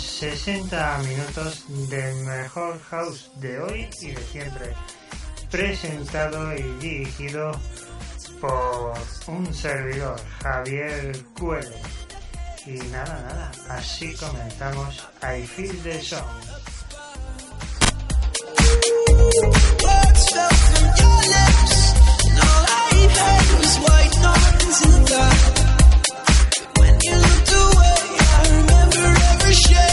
60 minutos del mejor house de hoy y de siempre, presentado y dirigido por un servidor, Javier Cuero. Y nada, nada, así comenzamos I Feel the Song. shit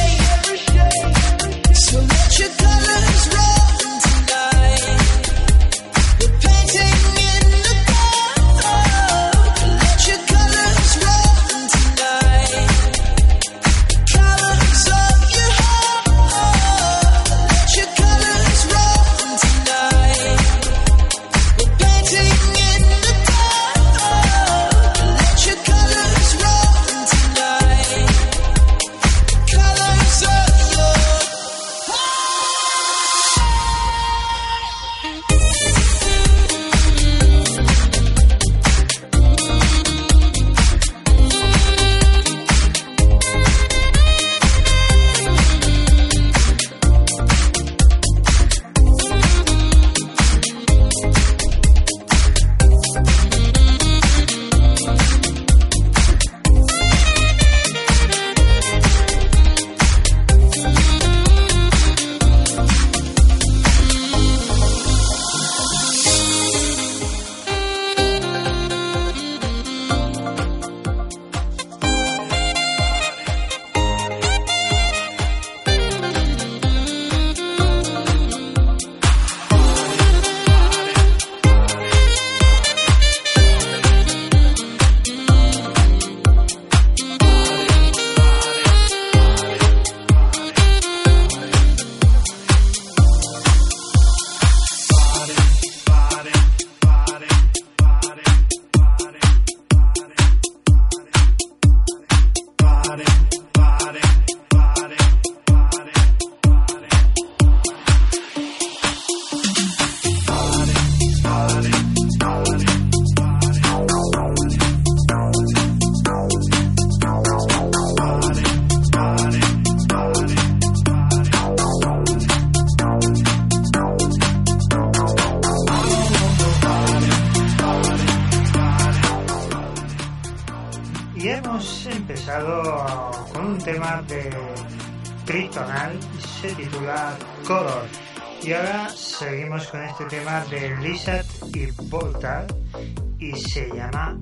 se llama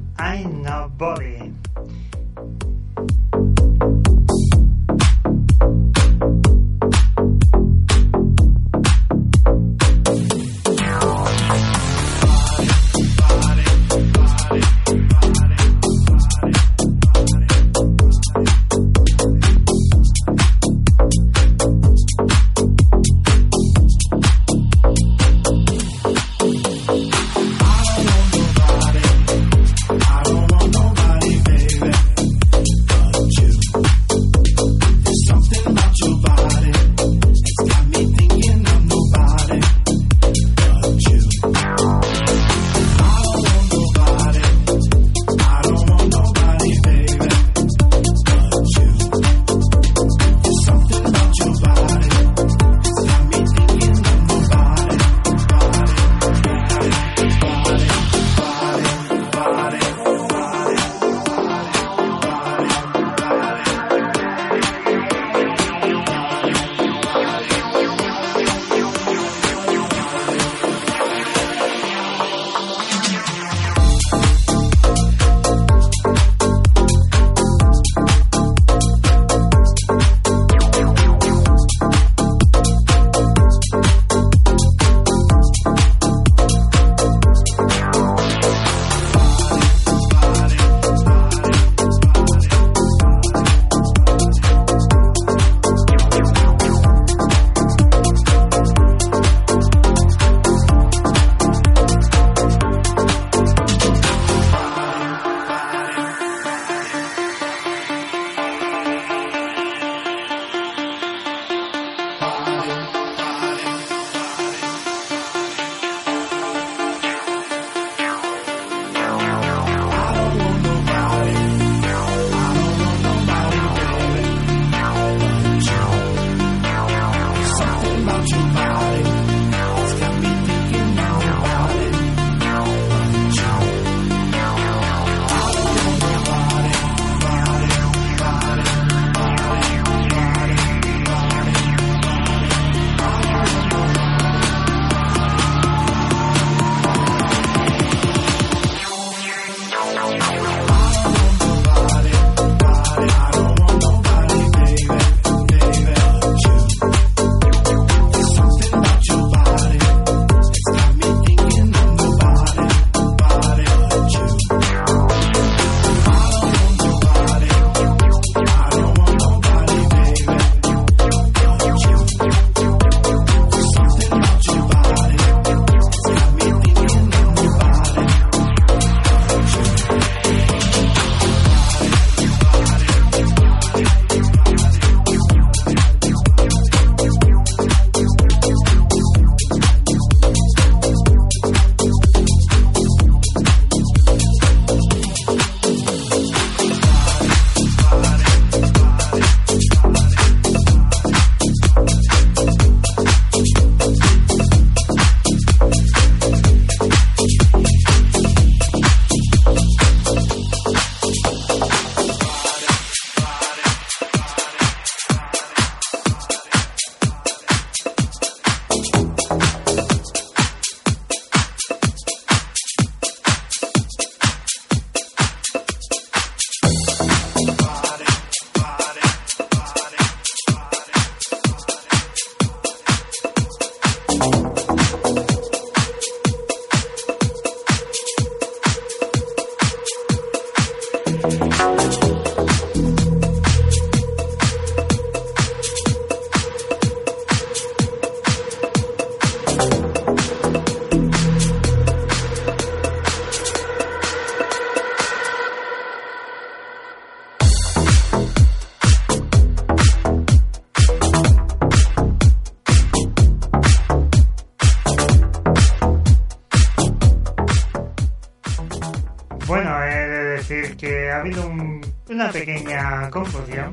pequeña confusión.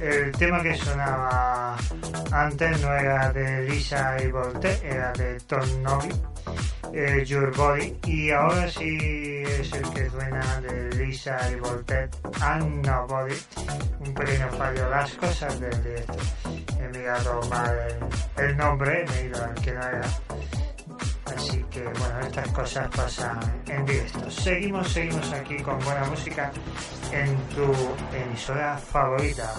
El tema que sonaba antes no era de Lisa y Volte, era de Tom Novi. eh, Your Body. Y ahora sí es el que suena de Lisa y Voltet and Nobody. Un pequeño fallo, las cosas del directo. He mirado mal el, nombre, me he ido al que no era. Así que bueno, estas cosas pasan en directo. Seguimos, seguimos aquí con buena música en tu emisora favorita.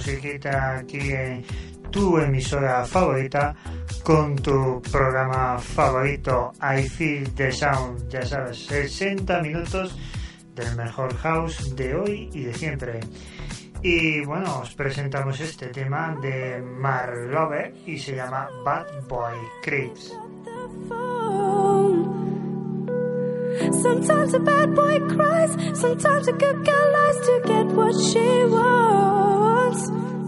Musiquita aquí en tu emisora favorita con tu programa favorito I Feel the Sound, ya sabes, 60 minutos del mejor house de hoy y de siempre. Y bueno, os presentamos este tema de Marlove y se llama Bad Boy Creeps. Sometimes a bad boy cries, sometimes a good girl lies to get what she wants. arms.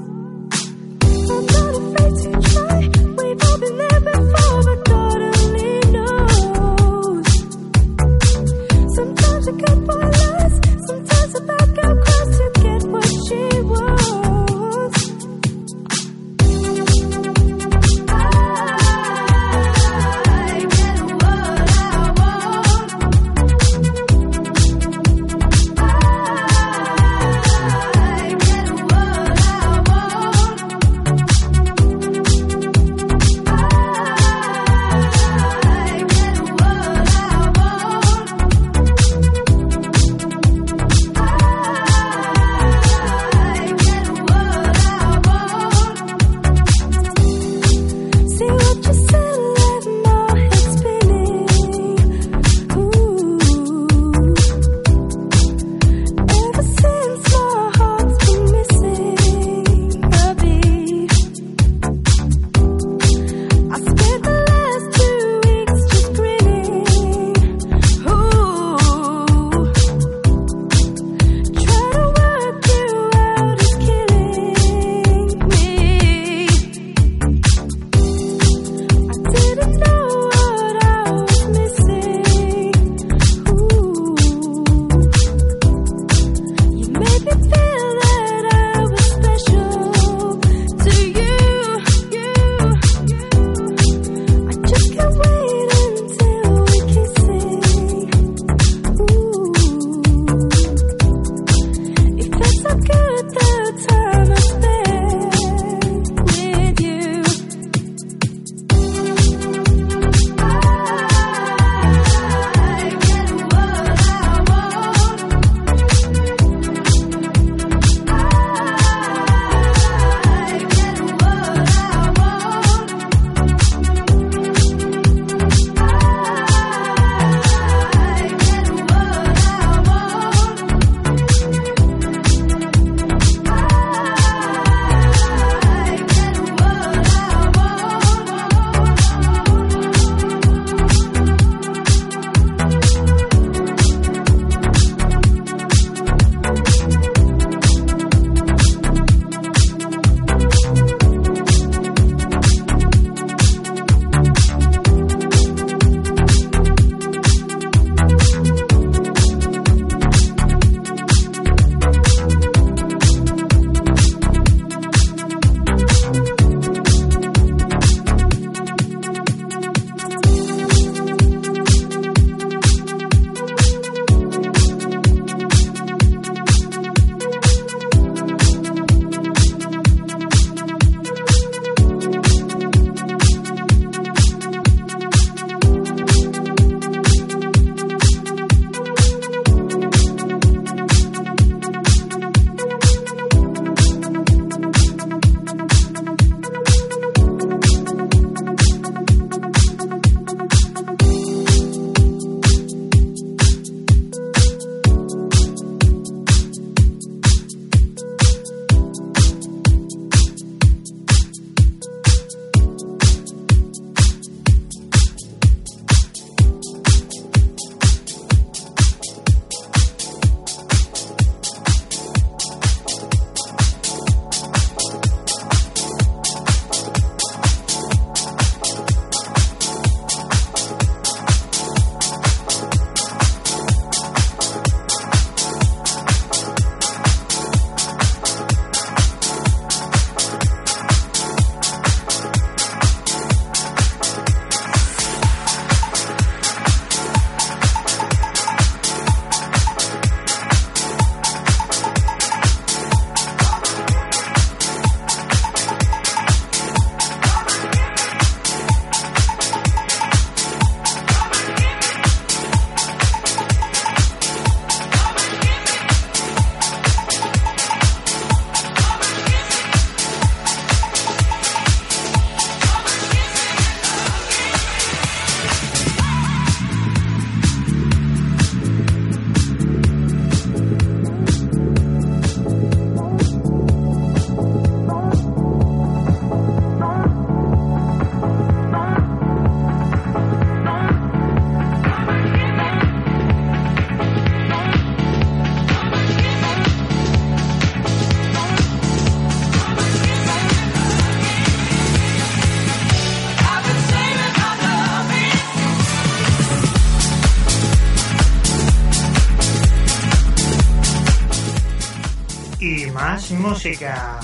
Música.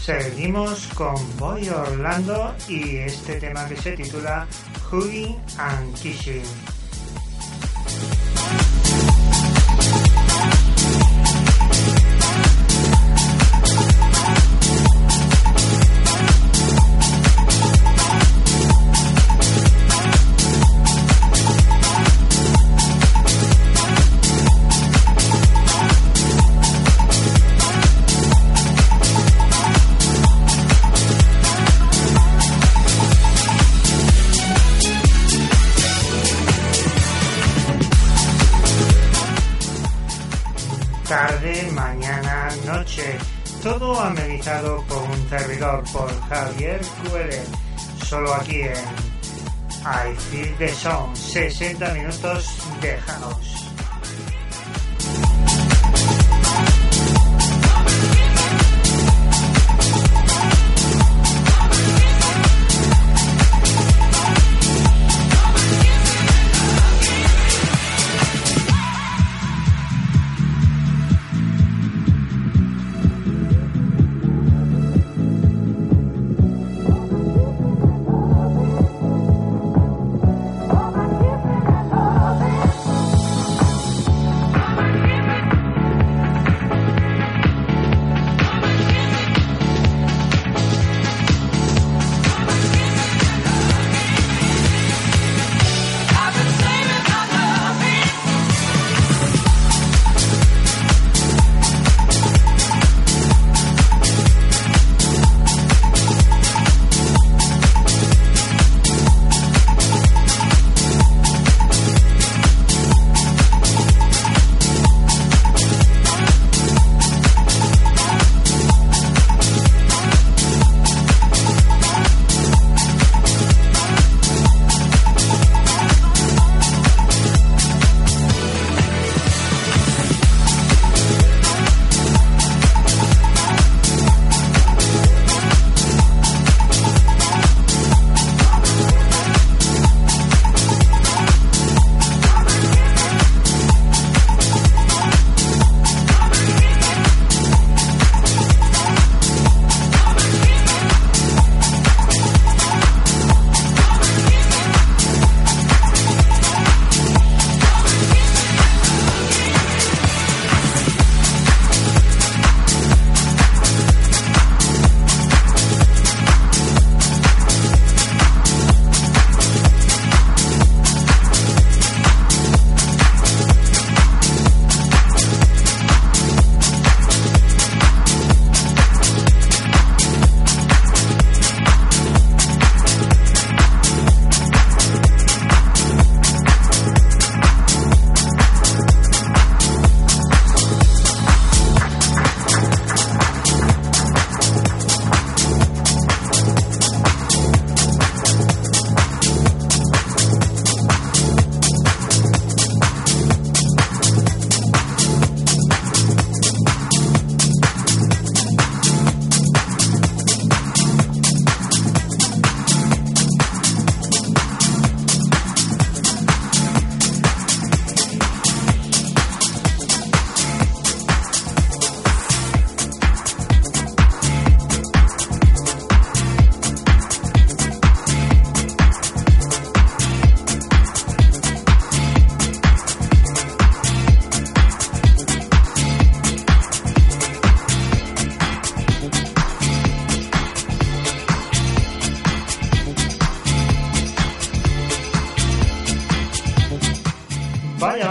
Seguimos con Boy Orlando y este tema que se titula Hugging and Kissing. Aquí en I Feel the Song. 60 minutos de house.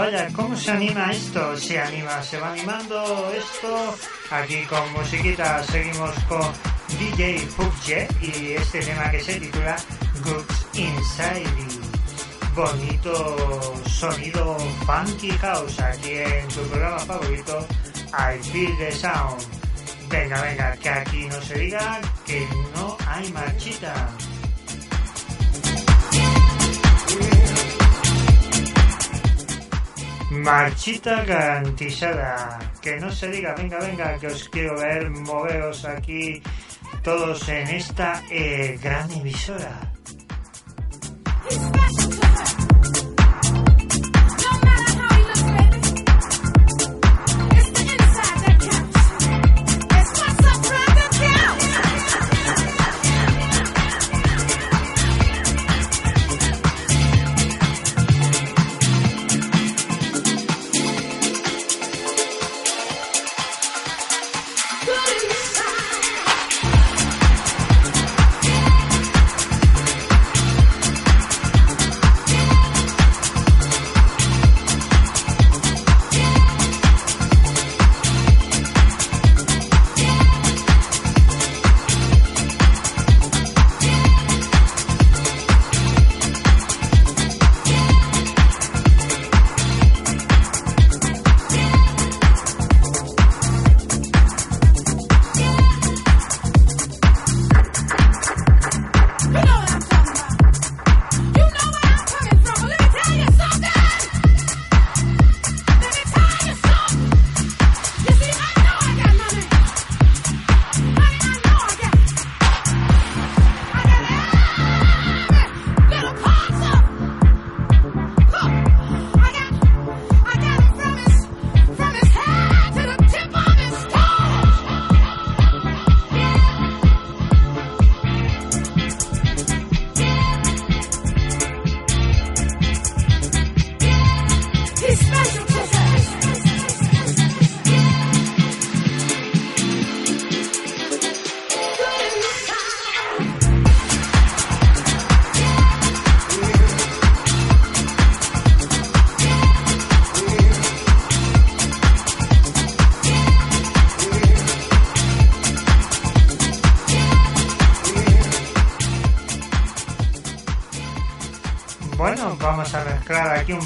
Vaya, ¿cómo se anima esto? Se anima, se va animando esto. Aquí con musiquita seguimos con DJ Pugje y este tema que se titula Goods Inside. Bonito sonido funky house aquí en tu programa favorito, I Feel the Sound. Venga, venga, que aquí no se diga que no hay marchita. Marchita garantizada. Que no se diga, venga, venga, que os quiero ver, moveos aquí todos en esta eh, gran emisora.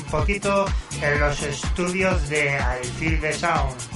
Poquito en los estudios de Feel the Sound.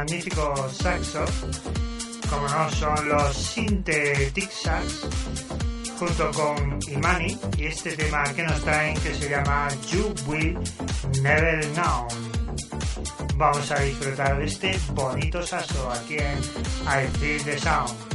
Este magnífico saxo, como no son los Synthetic Sax, junto con Imani y este tema que nos traen que se llama You Will Never Know. Vamos a disfrutar de este bonito saxo aquí en I Feel the Sound.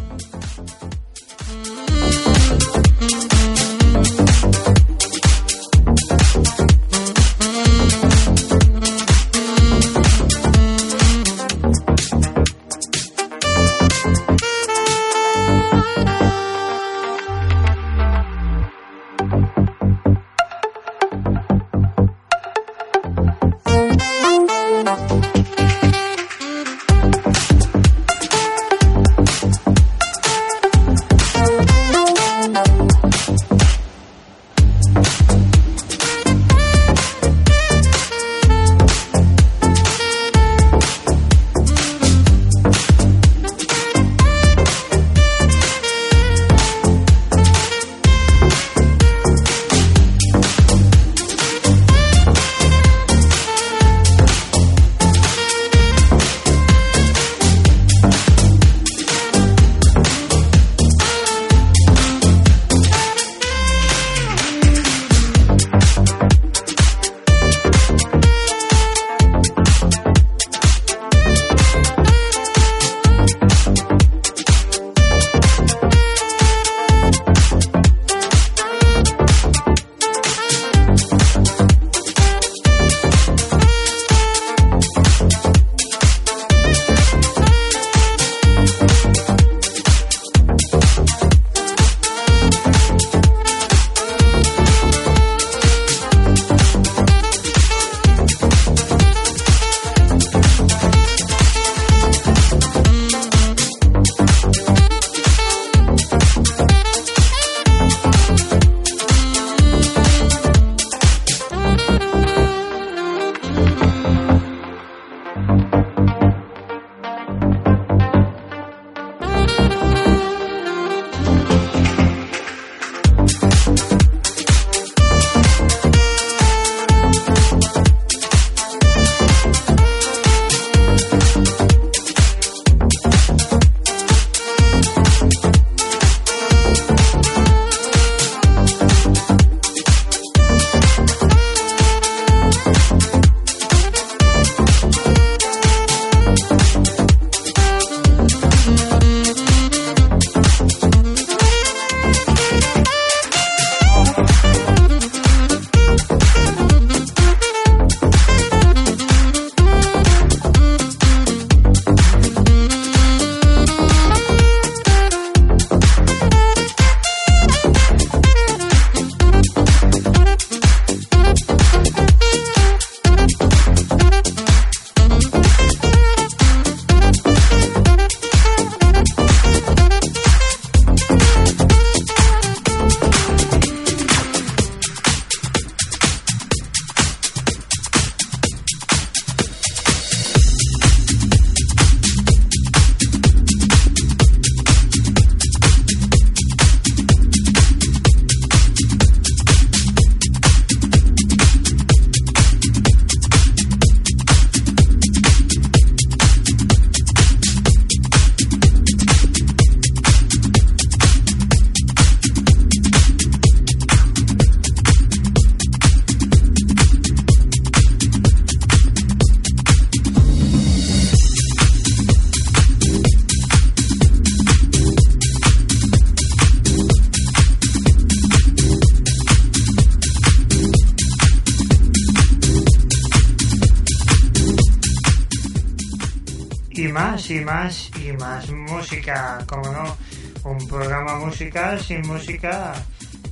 Y más y más música, como no, un programa musical sin música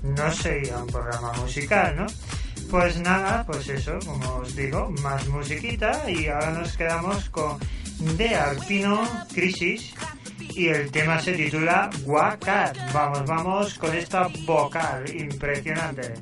no sería un programa musical, ¿no? Pues nada, pues eso, como os digo, más musiquita y ahora nos quedamos con De Alpino Crisis y el tema se titula Wakat. Vamos, vamos con esta vocal impresionante.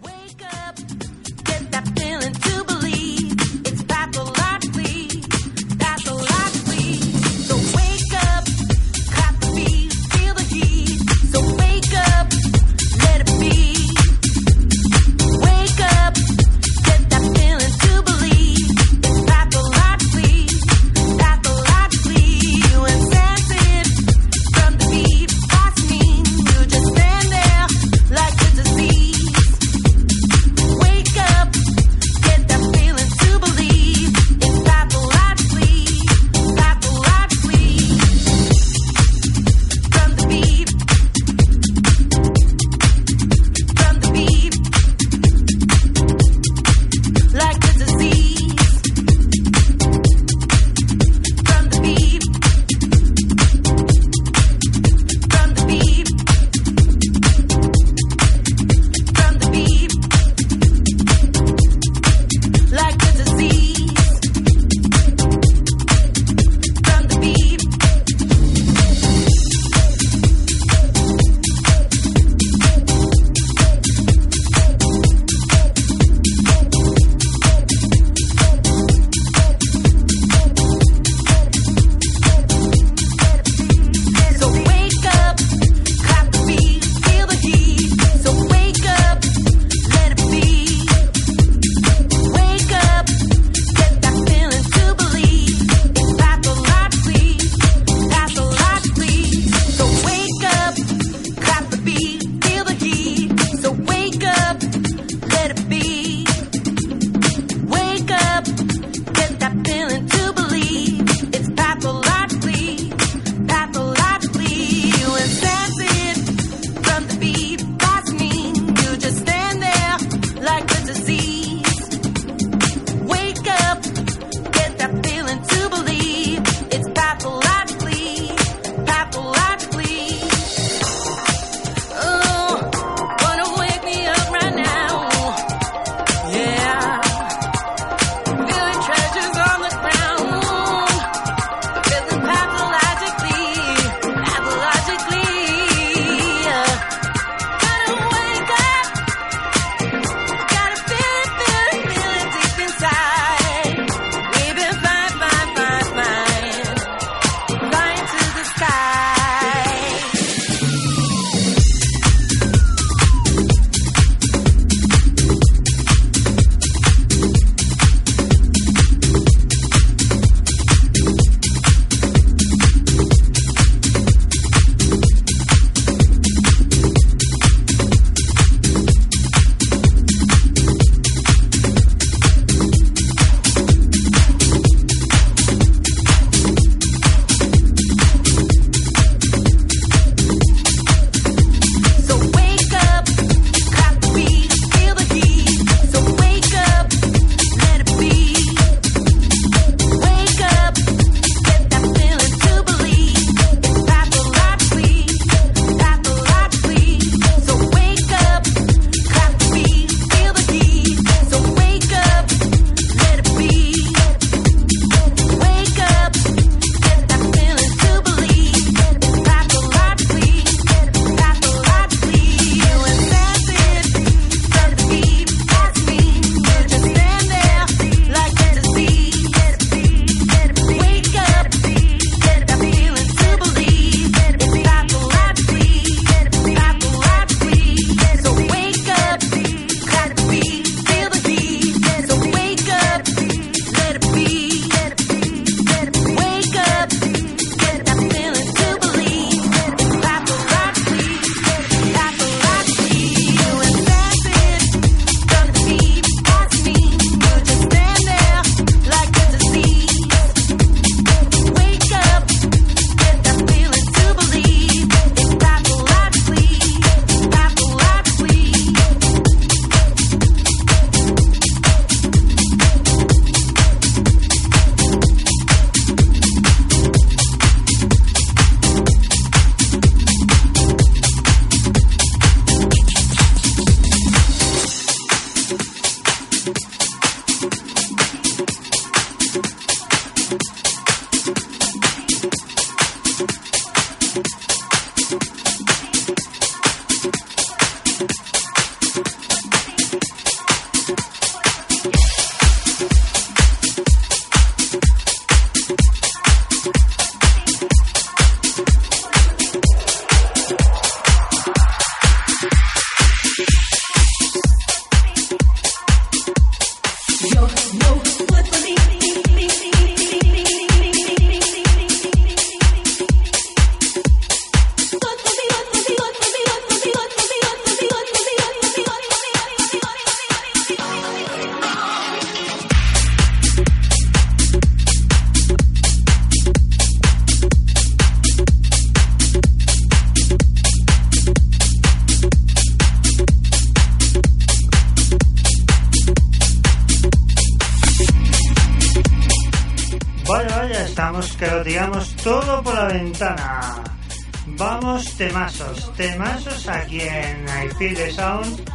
Temazos, temazos aquí en I Feel the Sound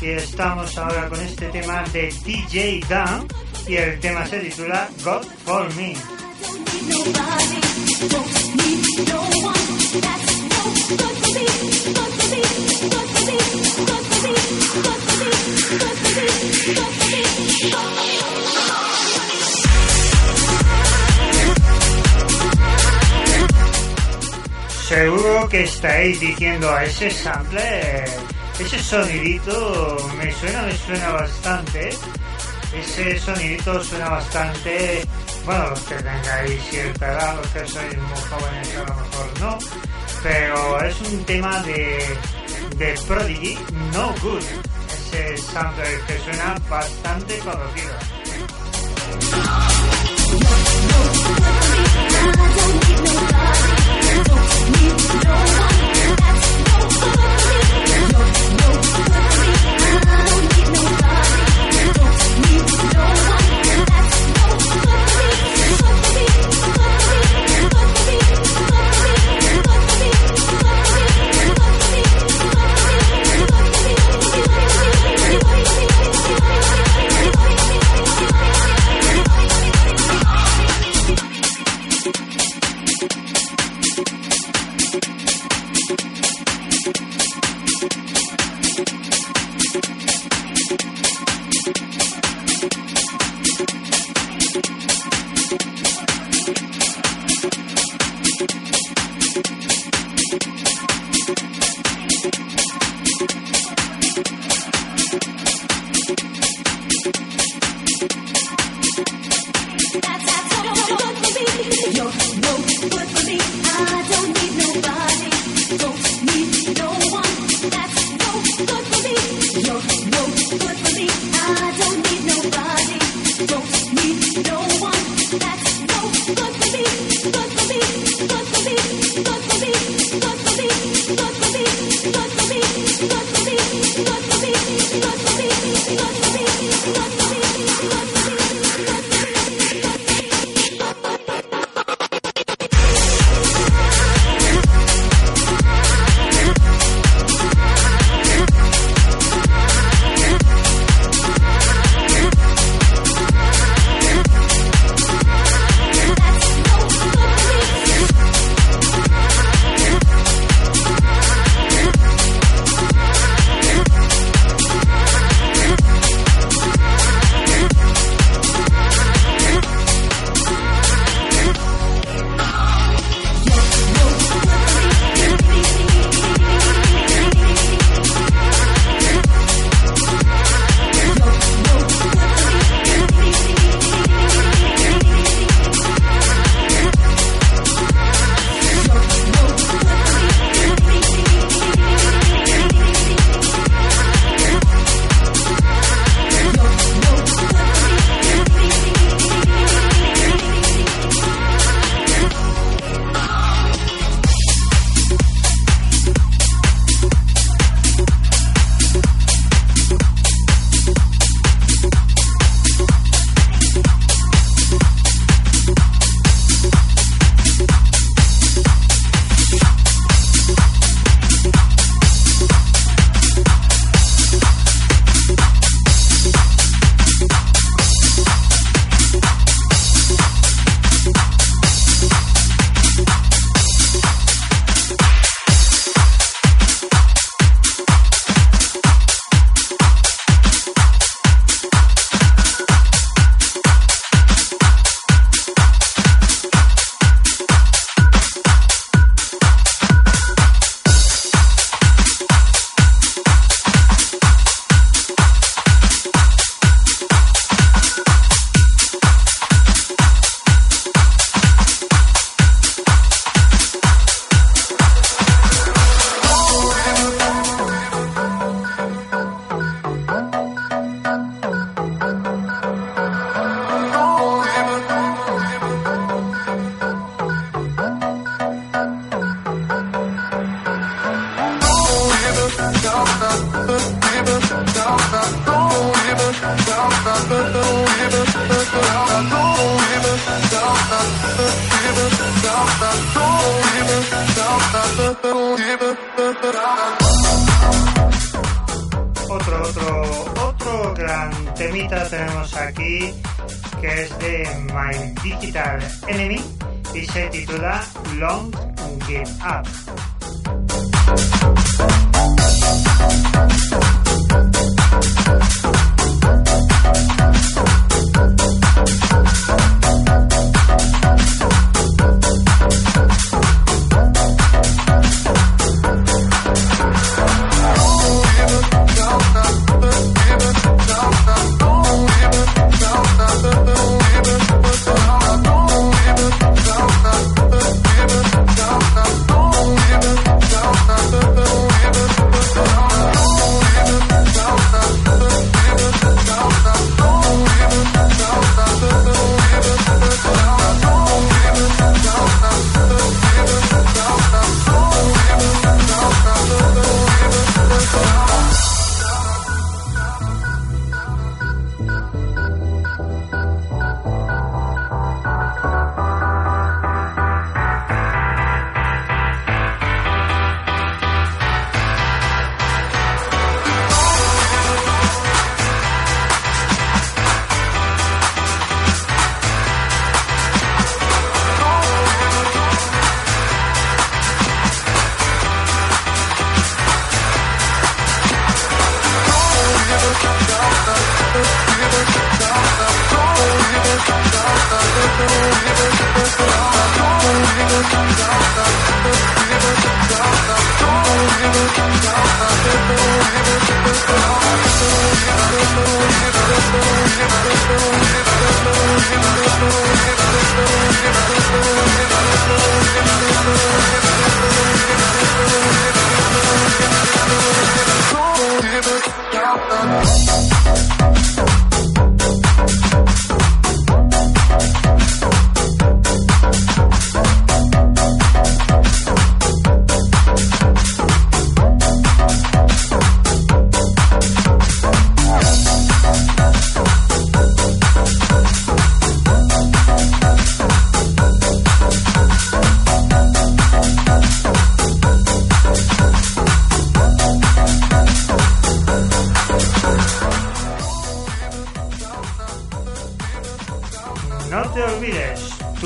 y estamos ahora con este tema de DJ Dan y el tema se titula God for Me. Seguro que estáis diciendo a ese sampler, ese sonidito me suena, me suena bastante. Ese sonidito suena bastante. Bueno, los que tengáis cierta edad, los que sois muy jóvenes a lo mejor no. Pero es un tema de, de Prodigy No Good. Ese sampler que suena bastante conocido. need no one.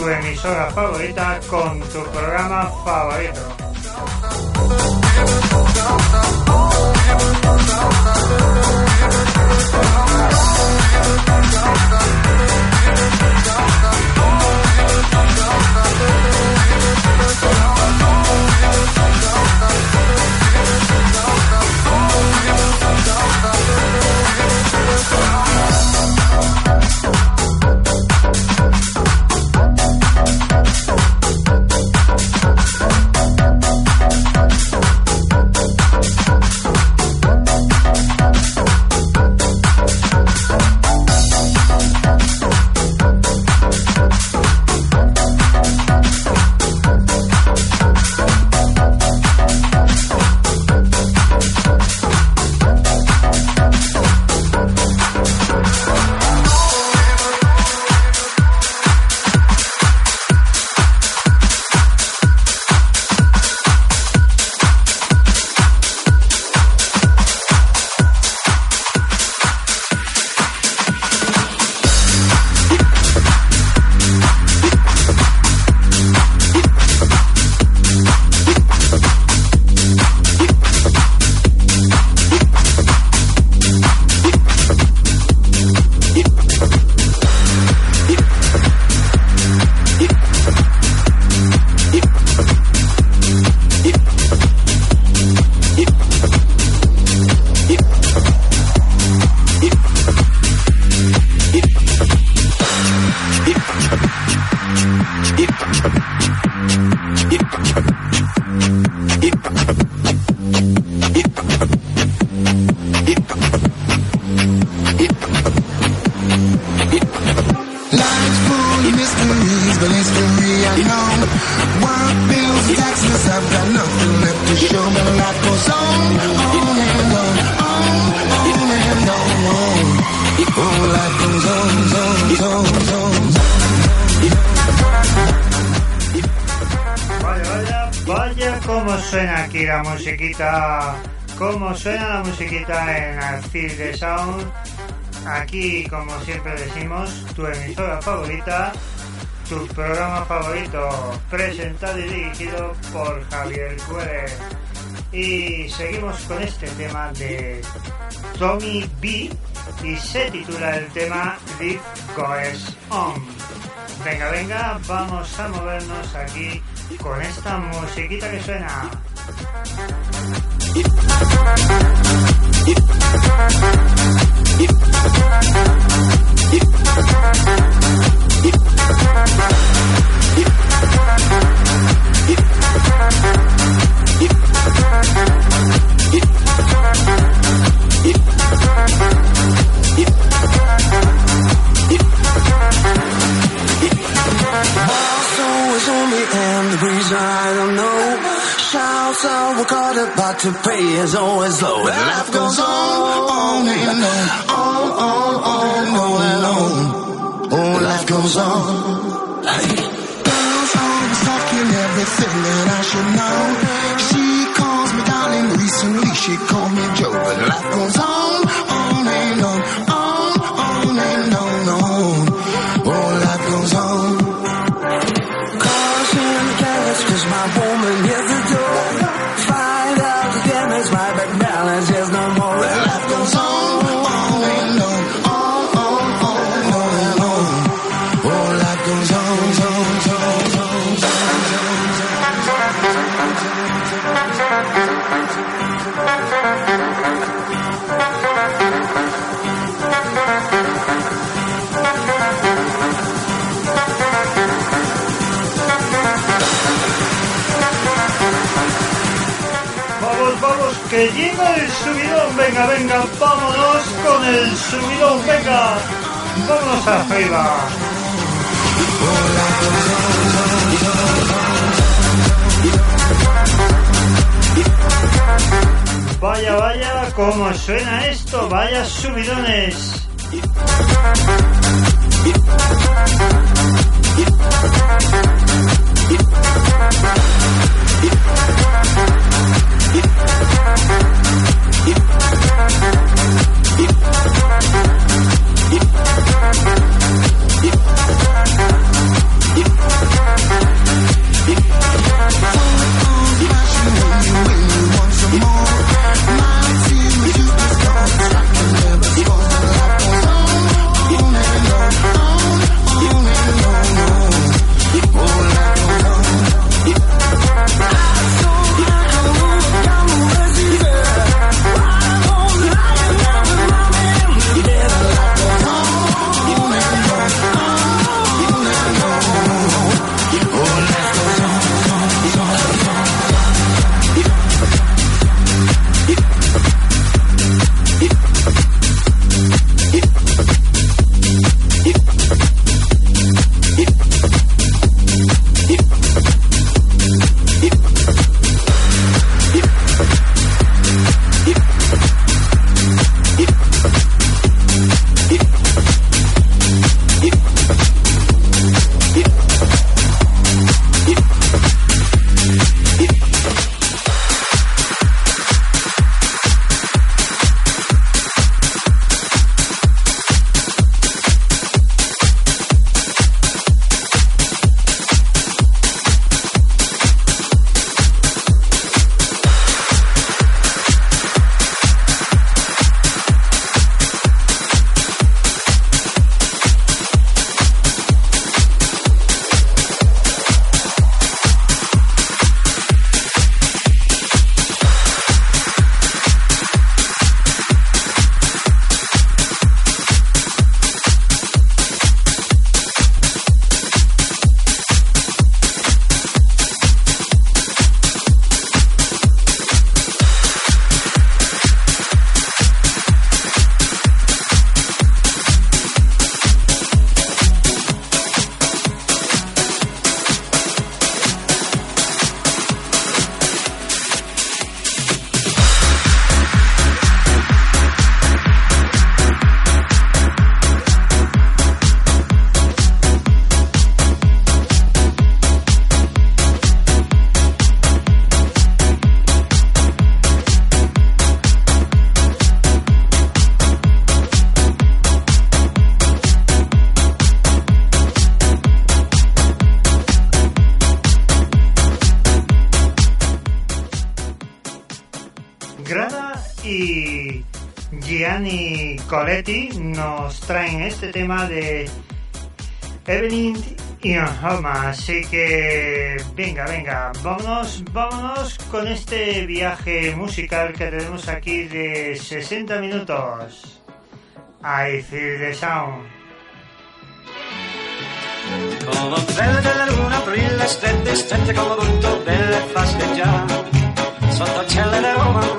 Tu emisora favorita con tu programa favorito. Yeah. Yeah. La musiquita, cómo suena la musiquita en Arcil de Sound. Aquí, como siempre decimos, tu emisora favorita, tu programa favorito, presentado y dirigido por Javier Cuere. Y seguimos con este tema de Tommy B y se titula el tema Live Goes On. Venga, venga, vamos a movernos aquí con esta musiquita que suena. Always on me and the reason I don't know. Out, we're caught about to pay is always low. And life goes on, on and on, on, on, on, on and on. Oh, life goes on. Hey. Girls always talking everything that I should know. She calls me darling recently, she called me Joe. But life goes on, on el subidón. Venga, venga, vámonos con el subidón. Venga, vámonos arriba. Vaya, vaya, cómo suena esto. Vaya subidones. Yeah. Grada y Gianni Coletti nos traen este tema de Evelyn y Homa. Así que venga, venga, vámonos, vámonos con este viaje musical que tenemos aquí de 60 minutos. I feel the sound. Della luna, brilla come punto, belle fasce già, sotto di Roma.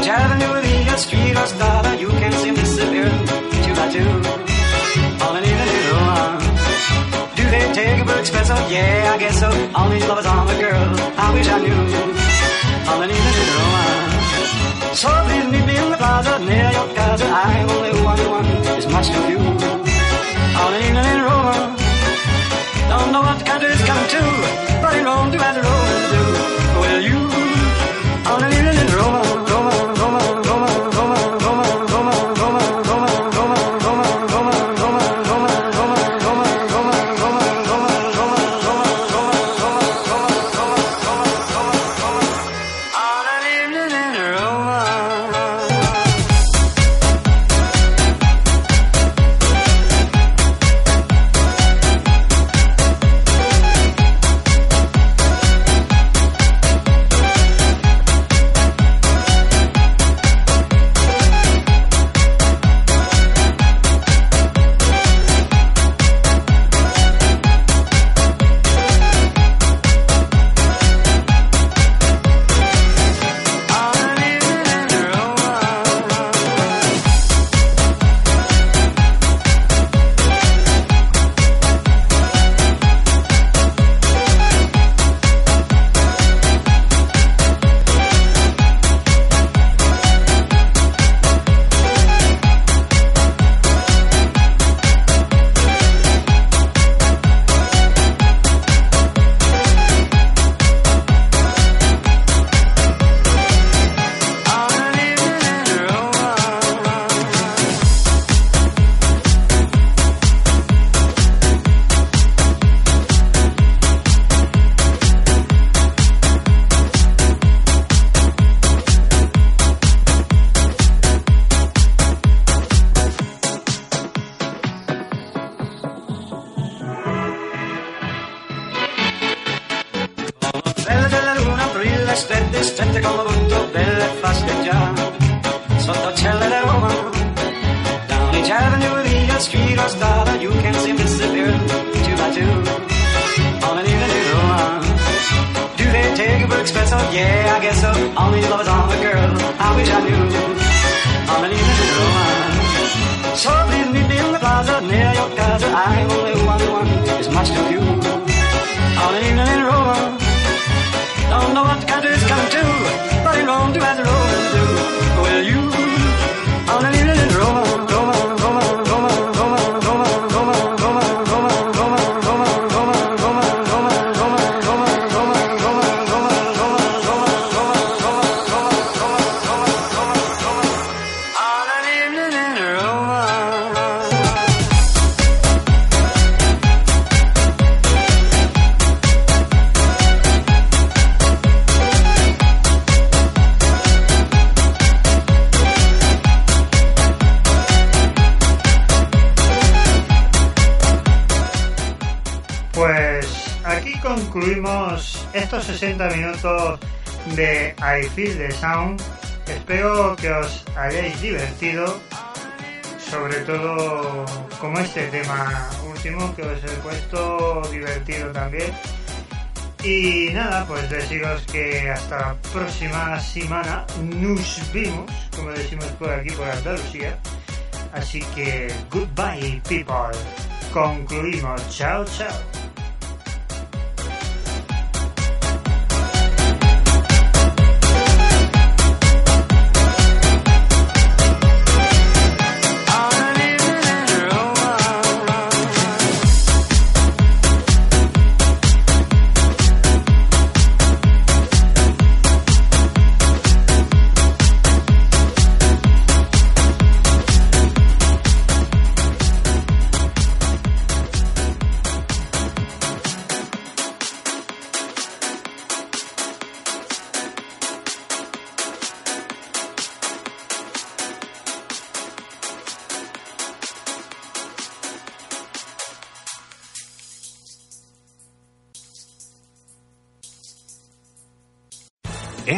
Each avenue, the street or you can see me disappear, two by two, on an evening in Roma. Do they take a book espresso? Yeah, I guess so. All these lovers on the girl, I wish I knew, on an evening in Roma. So please meet me in the plaza, near your casa, I only want one, is much of you. On an evening in Roma. Don't know what country it's coming to, but in Rome, do as the Romans do. Will you? Evening in Roma, Roma, concluimos estos 60 minutos de I Feel the Sound. Espero que os hayáis divertido, sobre todo como este tema último que os he puesto divertido también. Y nada, pues deciros que hasta la próxima semana nos vimos, como decimos por aquí, por Andalucía. Así que, goodbye, people. Concluimos. Chao, chao.